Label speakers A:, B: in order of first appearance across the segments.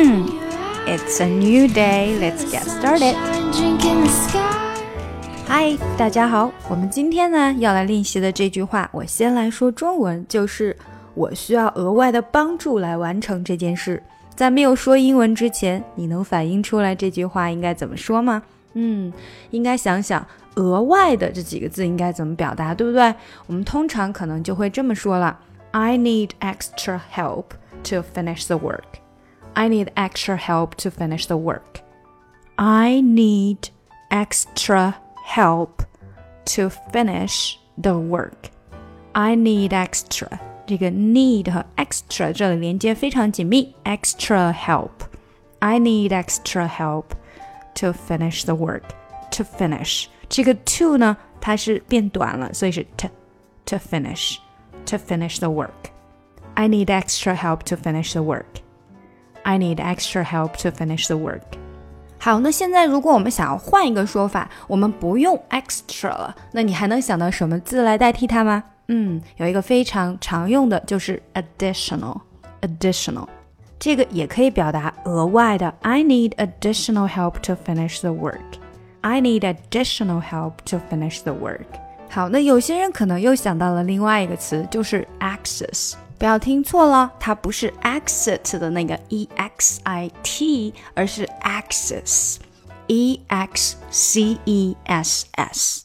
A: 嗯 It's a new day. Let's get started. Hi，大家好。我们今天呢要来练习的这句话，我先来说中文，就是我需要额外的帮助来完成这件事。在没有说英文之前，你能反映出来这句话应该怎么说吗？嗯，应该想想额外的这几个字应该怎么表达，对不对？我们通常可能就会这么说了：I need extra help to finish the work. I need extra help to finish the work. I need extra help to finish the work. I need extra. 这个 need 和 extra 这里连接非常紧密，extra help。I need extra help to finish the work. To finish 这个 to 呢，它是变短了，所以是 to to finish to finish the work. I need extra help to finish the work. I need extra help to finish the work. 好，那现在如果我们想要换一个说法，我们不用 extra 了，那你还能想到什么字来代替它吗？嗯，有一个非常常用的就是 additional，additional，这个也可以表达额外的。I need additional help to finish the work. I need additional help to finish the work. 好，那有些人可能又想到了另外一个词，就是 access。不要听错了，它不是 exit 的那个 e x i t，而是 access，e x c e s s。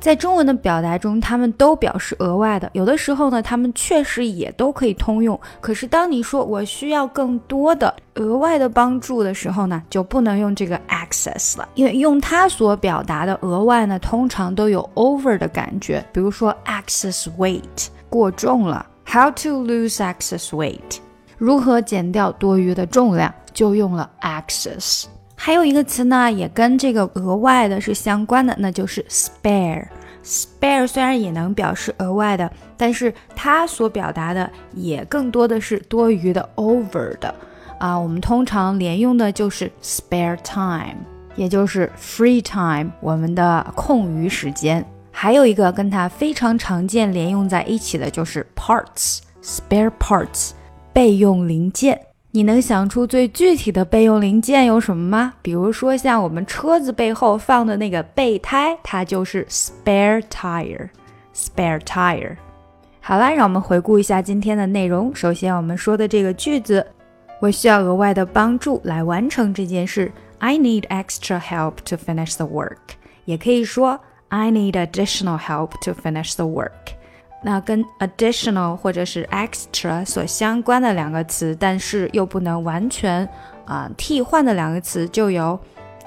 A: 在中文的表达中，它们都表示额外的。有的时候呢，它们确实也都可以通用。可是当你说我需要更多的额外的帮助的时候呢，就不能用这个 access 了，因为用它所表达的额外呢，通常都有 over 的感觉。比如说 excess weight，过重了。How to lose excess weight？如何减掉多余的重量？就用了 excess。还有一个词呢，也跟这个额外的是相关的，那就是 spare。spare 虽然也能表示额外的，但是它所表达的也更多的是多余的 over 的啊。我们通常连用的就是 spare time，也就是 free time，我们的空余时间。还有一个跟它非常常见连用在一起的就是 parts，spare parts，备用零件。你能想出最具体的备用零件有什么吗？比如说像我们车子背后放的那个备胎，它就是 spare tire，spare tire。好啦，让我们回顾一下今天的内容。首先我们说的这个句子，我需要额外的帮助来完成这件事。I need extra help to finish the work。也可以说。I need additional help to finish the work。那跟 additional 或者是 extra 所相关的两个词，但是又不能完全啊、替换的两个词，就有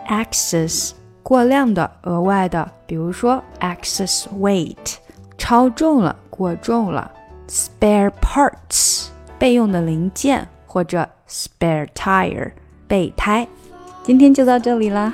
A: excess 过量的、额外的，比如说 excess weight 超重了、过重了；spare parts 备用的零件，或者 spare tire 备胎。今天就到这里啦。